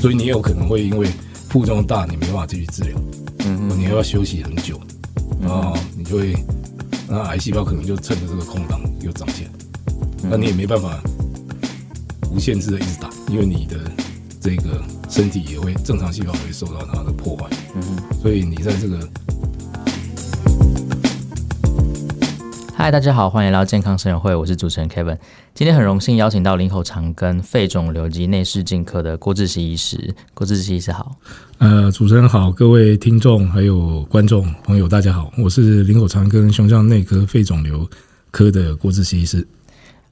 所以你有可能会因为副作用大，你没办法继续治疗，嗯嗯，你要休息很久，然后你就会，那癌细胞可能就趁着这个空档又长起来，那你也没办法无限制的一直打，因为你的这个身体也会正常细胞也会受到它的破坏，嗯嗯，所以你在这个。嗨，大家好，欢迎来到健康生友会，我是主持人 Kevin。今天很荣幸邀请到林口长庚肺肿瘤及内视镜科的郭志熙医师。郭志熙医师好。呃，主持人好，各位听众还有观众朋友，大家好，我是林口长庚胸腔内科肺肿瘤科的郭志熙医师。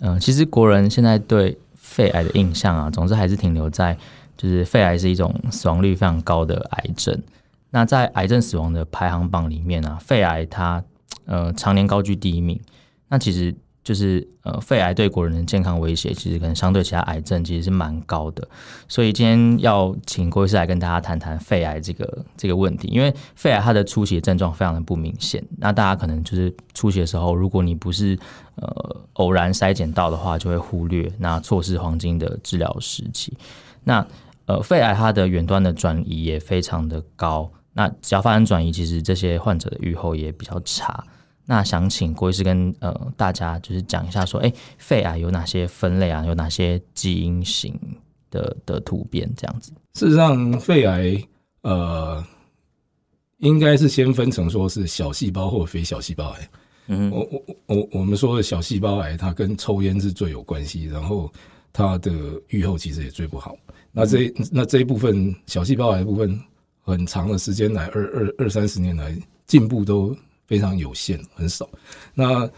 嗯、呃，其实国人现在对肺癌的印象啊，总之还是停留在就是肺癌是一种死亡率非常高的癌症。那在癌症死亡的排行榜里面啊，肺癌它。呃，常年高居第一名，那其实就是呃，肺癌对国人的健康威胁，其实可能相对其他癌症其实是蛮高的。所以今天要请郭医师来跟大家谈谈肺癌这个这个问题，因为肺癌它的初期的症状非常的不明显，那大家可能就是初期的时候，如果你不是呃偶然筛检到的话，就会忽略，那错失黄金的治疗时期。那呃，肺癌它的远端的转移也非常的高，那只要发生转移，其实这些患者的预后也比较差。那想请郭医师跟呃大家就是讲一下说，哎，肺癌有哪些分类啊？有哪些基因型的的突变这样子？事实上，肺癌呃应该是先分成说是小细胞或非小细胞癌。嗯，我我我我们说的小细胞癌，它跟抽烟是最有关系，然后它的预后其实也最不好。那这那这一部分小细胞癌的部分，很长的时间来二二二三十年来进步都。非常有限，很少。那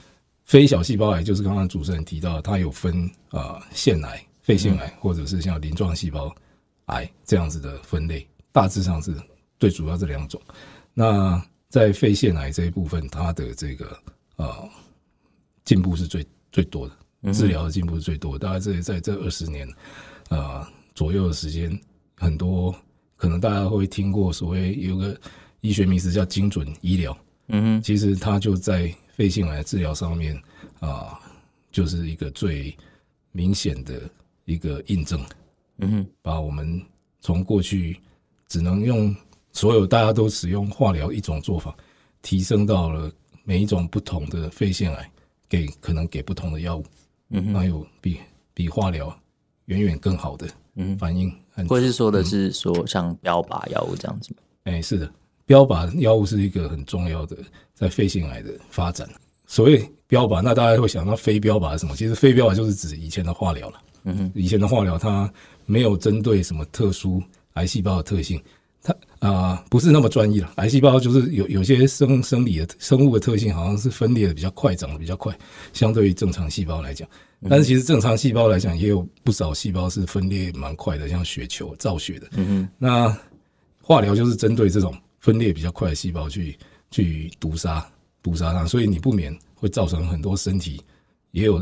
非小细胞癌就是刚刚主持人提到，它有分啊、呃、腺癌、肺腺癌，或者是像鳞状细胞癌这样子的分类，大致上是最主要这两种。那在肺腺癌这一部分，它的这个啊进步是最最多的，治疗的进步是最多的。大概这在这二十年啊、呃、左右的时间，很多可能大家会听过所谓有个医学名词叫精准医疗。嗯哼，其实它就在肺腺癌治疗上面啊，就是一个最明显的一个印证。嗯哼，把我们从过去只能用所有大家都使用化疗一种做法，提升到了每一种不同的肺腺癌，给可能给不同的药物。嗯哼，那有比比化疗远远更好的反应。或者是说的是说像标靶药物这样子吗？哎、欸，是的。标靶药物是一个很重要的在肺腺癌的发展。所谓标靶，那大家会想到非标靶是什么？其实非标靶就是指以前的化疗了。嗯哼，以前的化疗它没有针对什么特殊癌细胞的特性，它啊、呃、不是那么专一了。癌细胞就是有有些生生理的生物的特性，好像是分裂的比较快，长得比较快，相对于正常细胞来讲。但是其实正常细胞来讲，也有不少细胞是分裂蛮快的，像血球造血的。嗯哼，那化疗就是针对这种。分裂比较快的细胞去去毒杀毒杀它，所以你不免会造成很多身体也有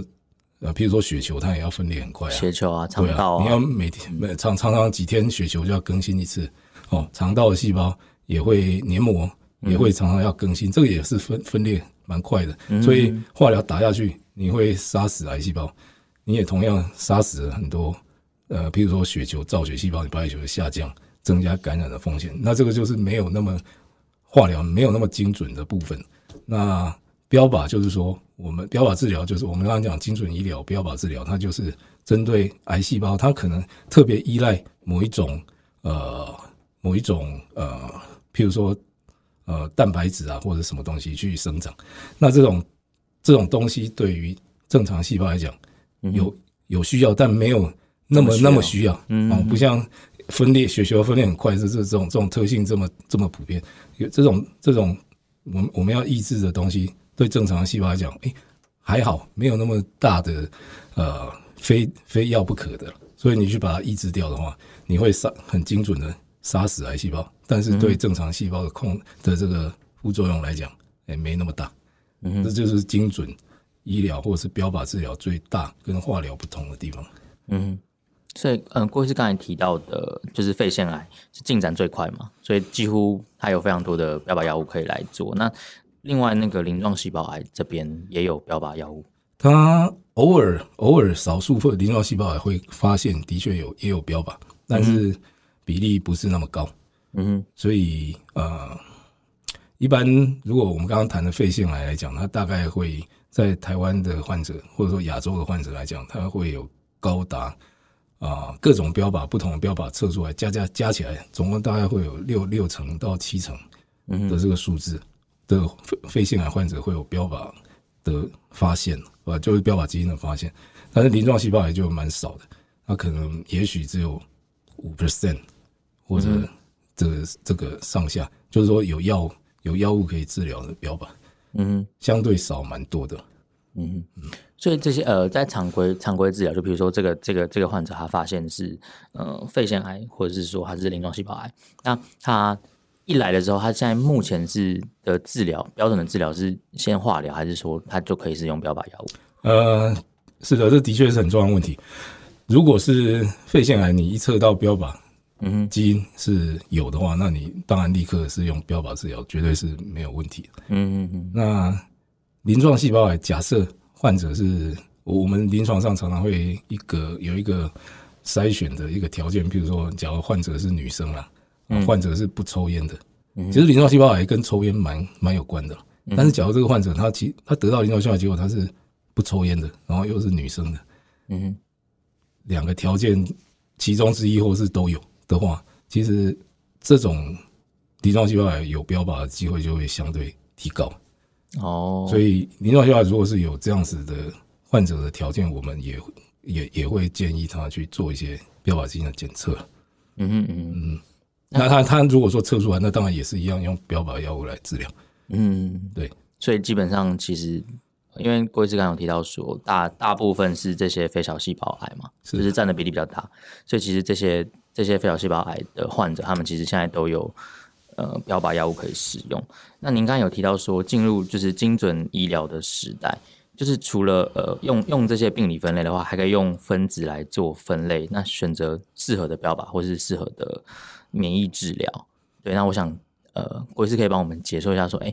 呃，譬如说血球，它也要分裂很快啊。血球啊，肠道啊，你要每天每常常常几天血球就要更新一次哦。肠道的细胞也会黏膜也会常常要更新，这个也是分分裂蛮快的。所以化疗打下去，你会杀死癌细胞，你也同样杀死了很多呃，譬如说血球造血细胞，你白血球的下降。增加感染的风险，那这个就是没有那么化疗没有那么精准的部分。那标靶就是说，我们标靶治疗就是我们刚刚讲精准医疗标靶治疗，它就是针对癌细胞，它可能特别依赖某一种呃某一种呃，譬如说呃蛋白质啊或者什么东西去生长。那这种这种东西对于正常细胞来讲有有需要，但没有那么那么需要，嗯，不像。分裂血球分裂很快，这这这种这种特性这么这么普遍，有这种这种我们我们要抑制的东西，对正常的细胞来讲，哎、欸，还好没有那么大的呃非非要不可的，所以你去把它抑制掉的话，你会杀很精准的杀死癌细胞，但是对正常细胞的控的这个副作用来讲，哎、欸，没那么大，嗯，这就是精准医疗或者是标靶治疗最大跟化疗不同的地方，嗯。所以，嗯，过去是刚才提到的，就是肺腺癌是进展最快嘛，所以几乎它有非常多的标靶药物可以来做。那另外那个鳞状细胞癌这边也有标靶药物，它偶尔偶尔少数或者鳞状细胞癌会发现的确有也有标靶，但是比例不是那么高。嗯哼，所以呃，一般如果我们刚刚谈的肺腺癌来讲，它大概会在台湾的患者或者说亚洲的患者来讲，它会有高达啊、呃、各种标靶不同的标靶测出来，加加加起来，总共大概会有六六成到七成的这个数字的肺肺腺癌患者会有标靶的发现，呃，就是标靶基因的发现，但是鳞状细胞癌就蛮少的，它可能也许只有五 percent 或者、嗯。这个这个上下，就是说有药有药物可以治疗的标靶，嗯，相对少蛮多的，嗯嗯，所以这些呃，在常规常规治疗，就比如说这个这个这个患者他发现是呃肺腺癌，或者是说他是鳞状细胞癌，那他一来的时候，他现在目前是的治疗标准的治疗是先化疗，还是说他就可以使用标靶药物？呃，是的，这的确是很重要的问题。如果是肺腺癌，你一测到标靶。嗯哼，基因是有的话，那你当然立刻是用标靶治疗，绝对是没有问题的。嗯嗯嗯。那鳞状细胞癌，假设患者是我们临床上常常会一个有一个筛选的一个条件，比如说，假如患者是女生啦，患者是不抽烟的，其实鳞状细胞癌跟抽烟蛮蛮有关的。但是，假如这个患者他其他得到鳞状细胞癌结果他是不抽烟的，然后又是女生的，嗯哼，两个条件其中之一或是都有。的话，其实这种鳞状细胞癌有标靶的机会就会相对提高哦。所以鳞状细胞癌如果是有这样子的患者的条件，我们也也也会建议他去做一些标靶基因的检测。嗯嗯嗯嗯。那他他如果说测出来，那当然也是一样用标靶药物来治疗。嗯，对。所以基本上其实，因为郭医师刚刚有提到说，大大部分是这些非小细胞癌嘛，是就是占的比例比较大，所以其实这些。这些非小细胞癌的患者，他们其实现在都有呃标靶药物可以使用。那您刚刚有提到说，进入就是精准医疗的时代，就是除了呃用用这些病理分类的话，还可以用分子来做分类，那选择适合的标靶或是适合的免疫治疗。对，那我想呃郭医师可以帮我们解说一下说，哎，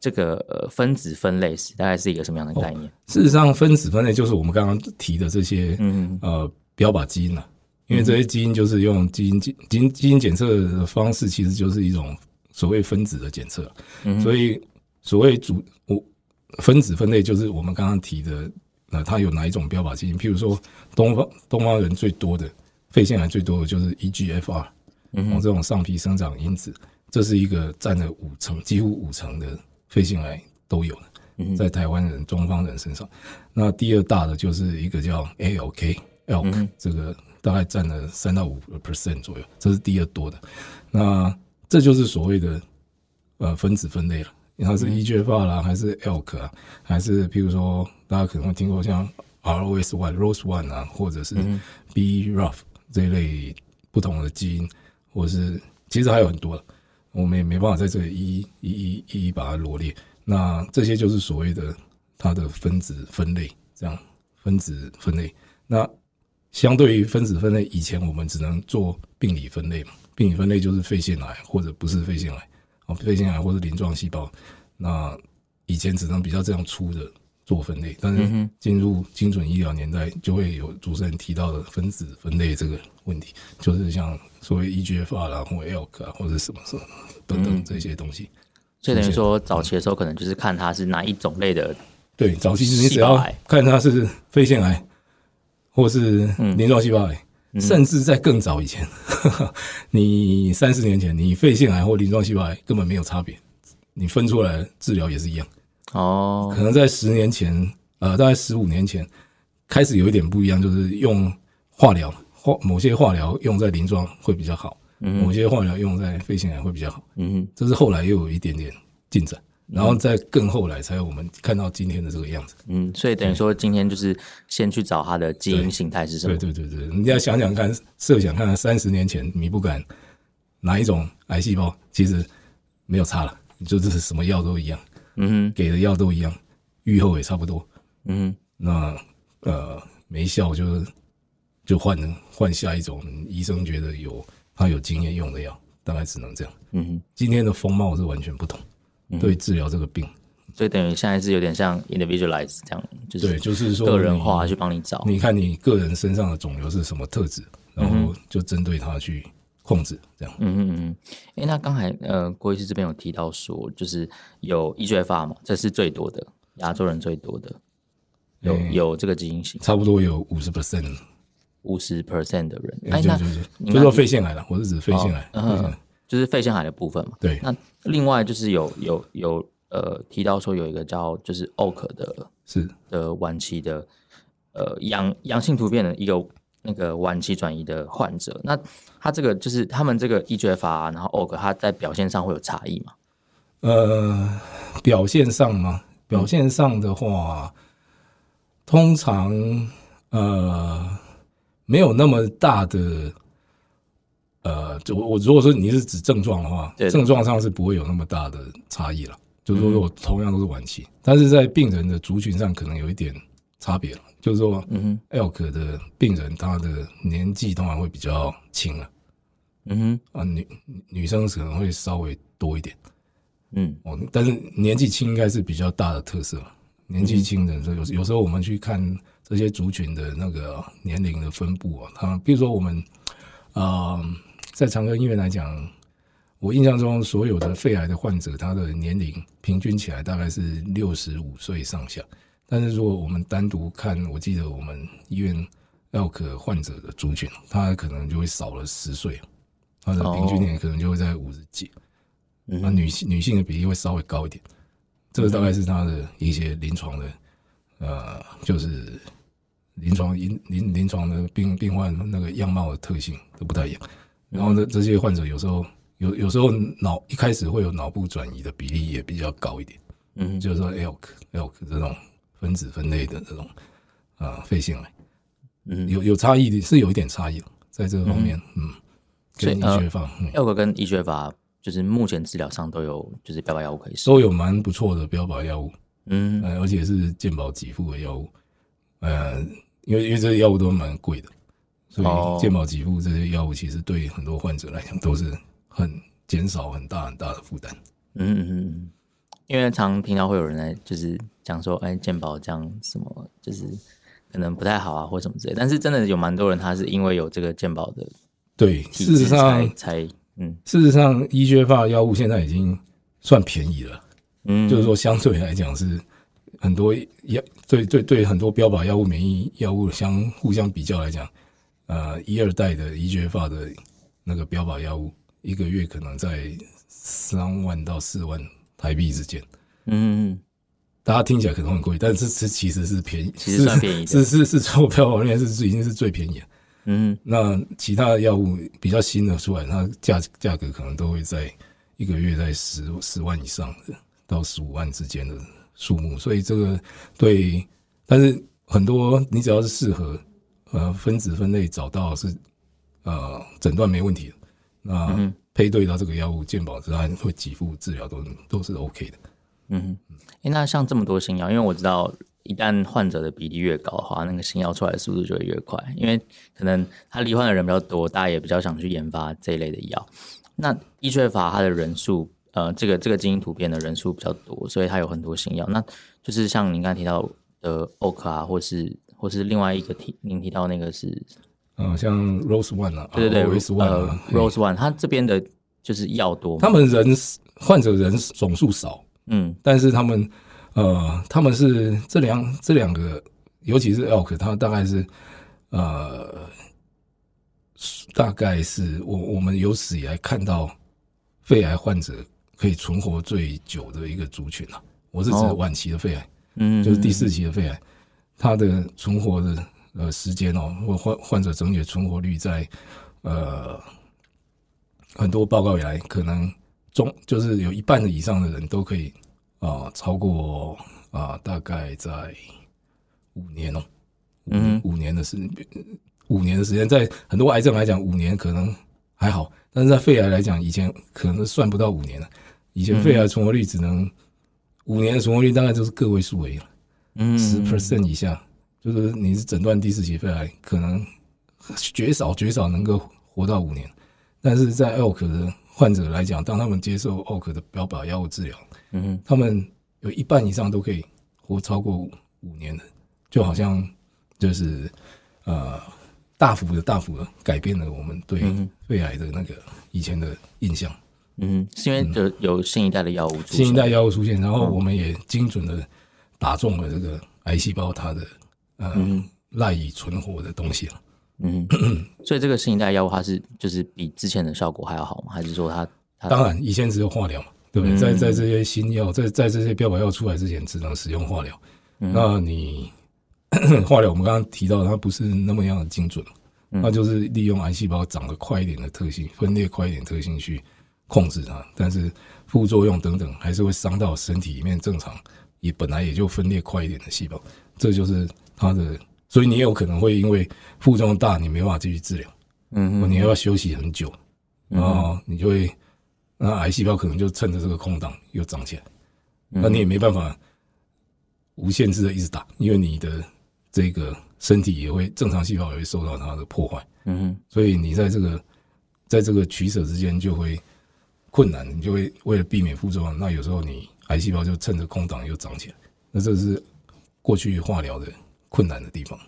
这个呃分子分类是大概是一个什么样的概念？哦，事实上，分子分类就是我们刚刚提的这些嗯呃标靶基因了。因为这些基因就是用基因基基因基因检测的方式，其实就是一种所谓分子的检测。嗯，所以所谓主我分子分类，就是我们刚刚提的，那它有哪一种标靶基因？譬如说，东方东方人最多的肺腺癌最多的就是 EGFR，嗯，这种上皮生长因子，这是一个占了五成，几乎五成的肺腺癌都有的，在台湾人、中方人身上。那第二大的就是一个叫 ALK，ALK 这个。大概占了三到五个 percent 左右，这是第二多的。那这就是所谓的呃分子分类了，因为它是 EGFR 啦，还是 ALK 啊，还是譬如说大家可能会听过像 ROS one、ROS1 啊，或者是 BRAF 这一类不同的基因，或者是其实还有很多了，我们也没办法在这里一一一一一一把它罗列。那这些就是所谓的它的分子分类，这样分子分类那。相对于分子分类，以前我们只能做病理分类嘛。病理分类就是肺腺癌或者不是肺腺癌，哦，肺腺癌或者鳞状细胞。那以前只能比较这样粗的做分类，但是进入精准医疗年代，就会有主持人提到的分子分类这个问题，就是像所谓 EGFR 啦，或 ALK 啊，或者什么什么等等这些东西。所以等于说，早期的时候可能就是看它是哪一种类的。对，早期你只要看它是肺腺癌。或是鳞状细胞癌，嗯、甚至在更早以前，嗯、你三十年前，你肺腺癌或鳞状细胞癌根本没有差别，你分出来治疗也是一样。哦，可能在十年前，呃，大概十五年前开始有一点不一样，就是用化疗，化某些化疗用在鳞状会比较好，嗯、某些化疗用在肺腺癌会比较好。嗯，这是后来又有一点点进展。然后再更后来，才有我们看到今天的这个样子。嗯，所以等于说，今天就是先去找它的基因形态是什么？对对对对，你要想想看，设想看看，三十年前你不管哪一种癌细胞，其实没有差了，就是什么药都一样，嗯哼，给的药都一样，预后也差不多，嗯哼，那呃没效就就换换下一种医生觉得有他有经验用的药，大概只能这样。嗯哼，今天的风貌是完全不同。对治疗这个病，所以等于现在是有点像 individualize 这样，就是对，就是说个人化去帮你找。你看你个人身上的肿瘤是什么特质，然后就针对它去控制这样。嗯嗯嗯。哎、欸，那刚才呃郭医师这边有提到说，就是有 EGFR 嘛，这是最多的亚洲人最多的，有、欸、有这个基因型，差不多有五十 percent，五十 percent 的人。哎、欸，那就是就说肺腺癌了，我是指肺腺癌，嗯嗯、就是肺腺癌的部分嘛。对。那另外就是有有有呃提到说有一个叫就是 OAK 的，是的晚期的呃阳阳性突变的一个。那个晚期转移的患者，那他这个就是他们这个 EGFR，然后 OAK，他在表现上会有差异吗？呃，表现上吗？表现上的话，嗯、通常呃没有那么大的呃，就我如果说你是指症状的话，对症状上是不会有那么大的差异了。就是说，我同样都是晚期，嗯、但是在病人的族群上可能有一点差别了。就是说，嗯哼，ALK 的病人他的年纪通常会比较轻了，嗯哼，啊女女生可能会稍微多一点，嗯，哦，但是年纪轻应该是比较大的特色。年纪轻的有有时候我们去看这些族群的那个年龄的分布啊，他比如说我们啊、呃，在长庚医院来讲，我印象中所有的肺癌的患者，他的年龄平均起来大概是六十五岁上下。但是如果我们单独看，我记得我们医院 ALK 患者的族群，他可能就会少了十岁，他的平均年龄可能就会在五十几，那女性女性的比例会稍微高一点，这个大概是他的一些临床的，呃，就是临床临临临床的病病患那个样貌的特性都不太一样。然后呢，这些患者有时候有有时候脑一开始会有脑部转移的比例也比较高一点，嗯，就是说 ALK ALK 这种。分子分类的这种啊、呃、肺腺癌，嗯，有有差异的，是有一点差异在这个方面，嗯，嗯跟 EGFR ALK 跟医学法就是目前治疗上都有就是标靶药物可以使，都有蛮不错的标靶药物，嗯、呃，而且是健保给付的药物，呃，因为因为这些药物都蛮贵的，所以健保给付这些药物其实对很多患者来讲都是很减少很大很大的负担，嗯嗯嗯。因为常听到会有人来就是讲说，哎，健保这样什么，就是可能不太好啊，或什么之类。但是真的有蛮多人，他是因为有这个健保的，对，事实上才嗯，事实上医学化药物现在已经算便宜了，嗯，就是说相对来讲是很多药对对对很多标靶药物、免疫药物相互相比较来讲，呃，一二代的 EGFR 的那个标靶药物，一个月可能在三万到四万。台币之间，嗯，大家听起来可能很贵，但是这其实是便宜，其实算便宜的，是是是超标里面是已经是最便宜的。嗯，那其他的药物比较新的出来，它价价格可能都会在一个月在十十万以上的到十五万之间的数目，所以这个对，但是很多你只要是适合呃分子分类找到是呃诊断没问题的，那。嗯配对到这个药物，健保之后会给付治疗，都都是 OK 的。嗯，哎、欸，那像这么多新药，因为我知道，一旦患者的比例越高的话，那个新药出来的速度就会越快，因为可能他罹患的人比较多，大家也比较想去研发这一类的药。那 EGFR 它的人数，呃，这个这个基因突变的人数比较多，所以它有很多新药。那就是像您刚才提到的 OAK 啊，或是或是另外一个提您提到那个是。嗯，像 Rose One 啊，对对对，Rose One，呃，Rose One，它这边的就是药多，他们人患者人总数少，嗯，但是他们呃，他们是这两这两个，尤其是 Elk，它大概是呃，大概是我我们有史以来看到肺癌患者可以存活最久的一个族群啊，我是指晚期的肺癌，嗯，就是第四期的肺癌，它的存活的。呃，时间哦，或患患者整体的存活率在，呃，很多报告以来，可能中就是有一半的以上的人都可以啊、呃，超过啊、呃，大概在五年哦，嗯，五年的时五年的时间，在很多癌症来讲，五年可能还好，但是在肺癌来讲，以前可能算不到五年了，以前肺癌存活率只能五年的存活率大概就是个位数而已了，嗯，十 percent 以下。就是你是诊断第四期肺癌，可能绝少绝少能够活到五年，但是在 ALK 的患者来讲，当他们接受 ALK 的标靶药物治疗，嗯，他们有一半以上都可以活超过五年的，就好像就是呃大幅的、大幅的改变了我们对肺癌的那个以前的印象。嗯，是因为有有新一代的药物出现，新一代药物出现，然后我们也精准的打中了这个癌细胞它的呃赖以存活的东西了。嗯，所以这个新一代药物它是就是比之前的效果还要好吗？还是说它，它当然以前只有化疗嘛，对不对？嗯、在在这些新药在在这些标靶药出来之前，只能使用化疗。嗯、那你 化疗我们刚刚提到它不是那么样的精准，那就是利用癌细胞长得快一点的特性，分裂快一点特性去控制它，但是副作用等等还是会伤到身体里面正常也本来也就分裂快一点的细胞，这就是它的。所以你有可能会因为副作用大，你没办法继续治疗，嗯哼，你要休息很久，然后你就会，那癌细胞可能就趁着这个空档又长起来，那你也没办法无限制的一直打，因为你的这个身体也会正常细胞也会受到它的破坏，嗯哼，所以你在这个在这个取舍之间就会困难，你就会为了避免副作用，那有时候你癌细胞就趁着空档又长起来，那这是过去化疗的。困难的地方，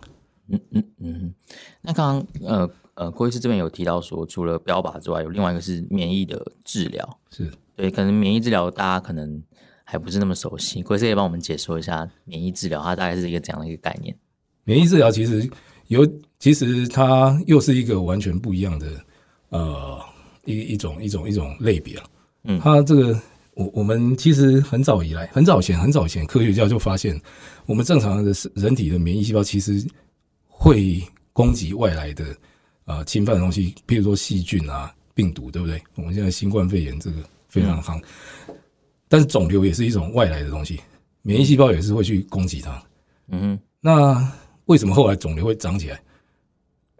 嗯嗯嗯，那刚刚呃呃郭医师这边有提到说，除了标靶之外，有另外一个是免疫的治疗，是对，可能免疫治疗大家可能还不是那么熟悉，郭医师也帮我们解说一下免疫治疗，它大概是一个怎样的一个概念？免疫治疗其实有，其实它又是一个完全不一样的呃一一种一种一种类别了，嗯，它这个。我我们其实很早以来，很早前，很早前，科学家就发现，我们正常的人体的免疫细胞其实会攻击外来的啊、呃、侵犯的东西，比如说细菌啊、病毒，对不对？我们现在新冠肺炎这个非常夯，嗯、但是肿瘤也是一种外来的东西，免疫细胞也是会去攻击它。嗯，那为什么后来肿瘤会长起来？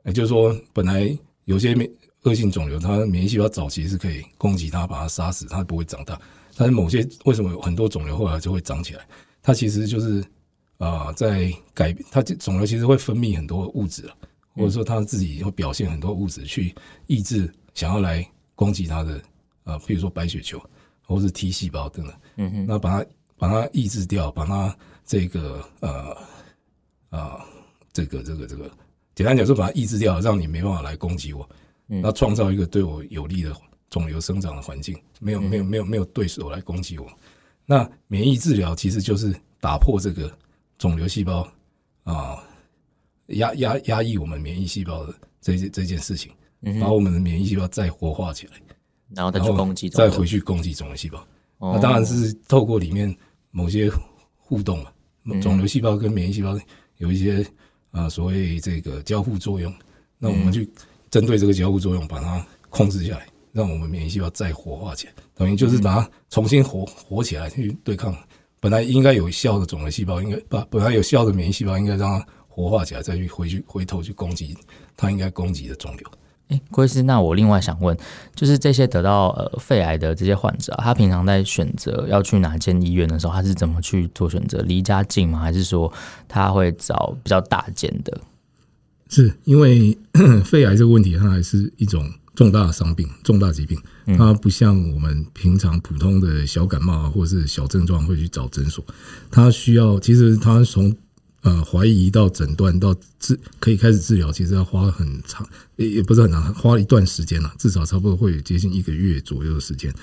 也就是说，本来有些免恶性肿瘤，它免疫细胞早期是可以攻击它，把它杀死，它不会长大。但是某些为什么有很多肿瘤后来就会长起来？它其实就是啊、呃，在改变它肿瘤其实会分泌很多物质，或者说它自己会表现很多物质去抑制想要来攻击它的啊，比如说白血球或是 T 细胞等等。嗯哼，那把它把它抑制掉，把它这个呃啊、呃、这个这个这个简单讲说把它抑制掉，让你没办法来攻击我，那创造一个对我有利的。肿瘤生长的环境没有没有没有没有对手来攻击我，那免疫治疗其实就是打破这个肿瘤细胞啊压压压抑我们免疫细胞的这件这件事情，把我们的免疫细胞再活化起来，然后再去攻击，再回去攻击肿瘤细胞。那当然是透过里面某些互动嘛，肿瘤细胞跟免疫细胞有一些啊所谓这个交互作用，那我们去针对这个交互作用把它控制下来。让我们免疫细胞再活化起来，等于就是把它重新活活起来去对抗本来应该有效的肿瘤细胞，应该把本来有效的免疫细胞应该让它活化起来，再去回去回头去攻击它应该攻击的肿瘤。哎，郭医师，那我另外想问，就是这些得到呃肺癌的这些患者，他平常在选择要去哪间医院的时候，他是怎么去做选择？离家近吗？还是说他会找比较大间的？是因为 肺癌这个问题，它还是一种。重大伤病、重大疾病，它不像我们平常普通的小感冒啊，或者是小症状会去找诊所。它需要，其实它从呃怀疑到诊断到治可以开始治疗，其实要花很长，也也不是很长，花一段时间了，至少差不多会有接近一个月左右的时间。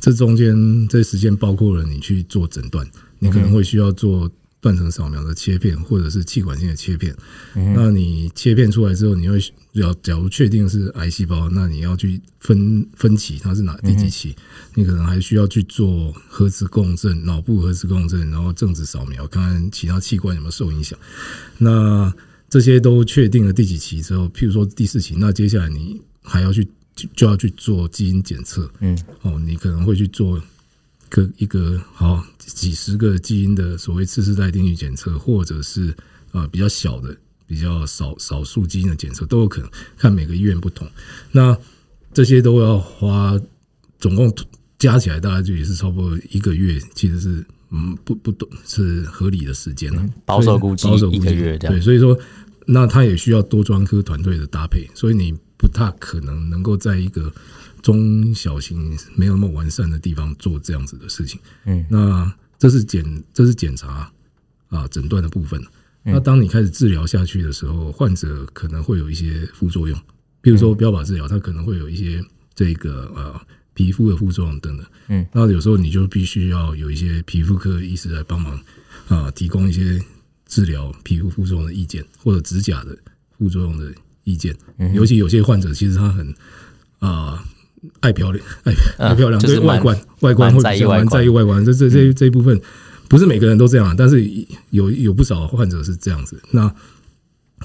这中间这时间包括了你去做诊断，你可能会需要做。断层扫描的切片，或者是气管性的切片，嗯、那你切片出来之后，你会要假如确定是癌细胞，那你要去分分期，它是哪第几期？嗯、你可能还需要去做核磁共振、脑部核磁共振，然后正子扫描，看看其他器官有没有受影响。那这些都确定了第几期之后，譬如说第四期，那接下来你还要去就要去做基因检测，嗯，哦，你可能会去做。个一个好几十个基因的所谓次世代定序检测，或者是呃比较小的、比较少少数基因的检测都有可能，看每个医院不同。那这些都要花，总共加起来大概就也是差不多一个月，其实是嗯不不懂是合理的时间了。保守估计，保守估计一个月这样。对，所以说那他也需要多专科团队的搭配，所以你不大可能能够在一个。中小型没有那么完善的地方做这样子的事情，嗯，那这是检这是检查啊诊断的部分。那当你开始治疗下去的时候，患者可能会有一些副作用，比如说标靶治疗，它可能会有一些这个呃皮肤的副作用等等。嗯，那有时候你就必须要有一些皮肤科医师来帮忙啊，提供一些治疗皮肤副作用的意见，或者指甲的副作用的意见。尤其有些患者其实他很啊爱漂亮，爱爱漂亮，对外观外观会比较蛮在意外观，这这这这一部分。不是每个人都这样，但是有有不少患者是这样子。那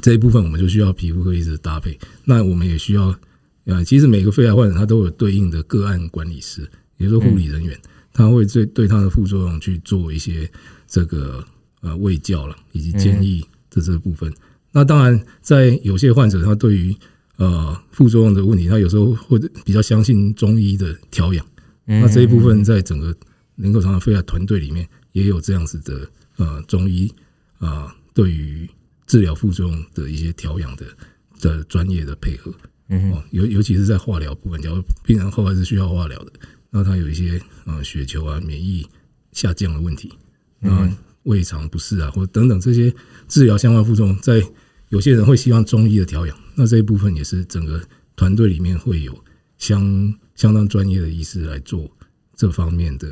这一部分我们就需要皮肤科医师的搭配。那我们也需要，呃，其实每个肺癌患者他都有对应的个案管理师，也就是护理人员，他会对对他的副作用去做一些这个呃卫教了，以及建议的这个部分。那当然，在有些患者他对于呃副作用的问题，他有时候会比较相信中医的调养。那这一部分在整个能够常常肺癌团队里面。也有这样子的呃中医啊，对于治疗副作用的一些调养的的专业的配合，嗯，尤尤其是在化疗部分，假如病人后来是需要化疗的，那他有一些呃血球啊免疫下降的问题，那胃肠不适啊，或等等这些治疗相关副作用，在有些人会希望中医的调养，那这一部分也是整个团队里面会有相相当专业的医师来做这方面的。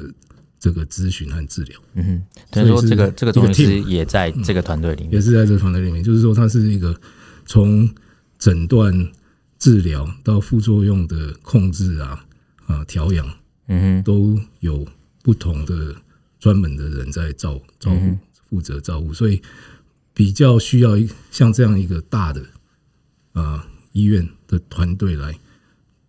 这个咨询和治疗，嗯哼，所以说这个这个东西也在这个团队里面，也是在这个团队里面。就是说，它是一个从诊断、治疗到副作用的控制啊啊调养，嗯哼，都有不同的专门的人在照照顾、负责照顾，所以比较需要像这样一个大的啊医院的团队来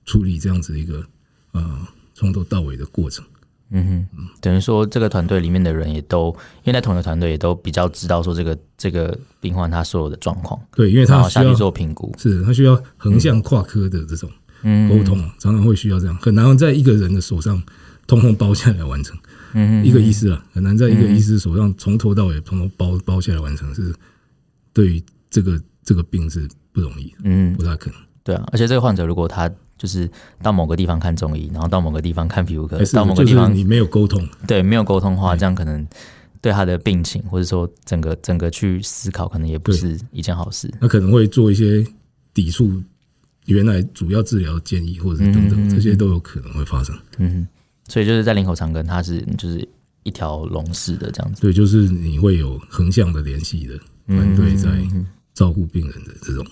处理这样子一个啊从头到尾的过程。嗯哼，等于说这个团队里面的人也都，因为在同一个团队也都比较知道说这个这个病患他所有的状况，对，因为他需要做评估，是他需要横向跨科的这种沟通，嗯、常常会需要这样，很难在一个人的手上通通包下来完成，嗯哼，一个医师啊，很难在一个医师手上从头到尾通通包包下来完成，是对于这个这个病是不容易，嗯，不太可能，对啊，而且这个患者如果他。就是到某个地方看中医，然后到某个地方看皮肤科，到某个地方你没有沟通，对，没有沟通的话，这样可能对他的病情或者说整个整个去思考，可能也不是一件好事。那可能会做一些抵触原来主要治疗建议，或者是等等，这些都有可能会发生。嗯，所以就是在领口长根，它是就是一条龙式的这样子。对，就是你会有横向的联系的团队在照顾病人的这种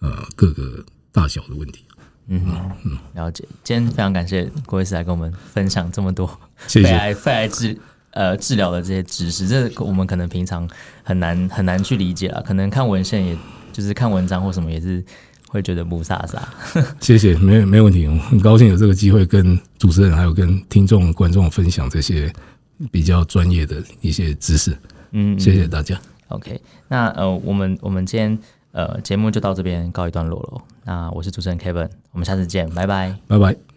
呃各个大小的问题。嗯嗯，了解。今天非常感谢郭医师来跟我们分享这么多肺癌肺癌治呃治疗的这些知识，这我们可能平常很难很难去理解了。可能看文献，也就是看文章或什么，也是会觉得雾煞煞。谢谢，没没问题。我很高兴有这个机会跟主持人还有跟听众观众分享这些比较专业的一些知识。嗯，谢谢大家。OK，那呃，我们我们今天。呃，节目就到这边告一段落了。那我是主持人 Kevin，我们下次见，拜拜，拜拜。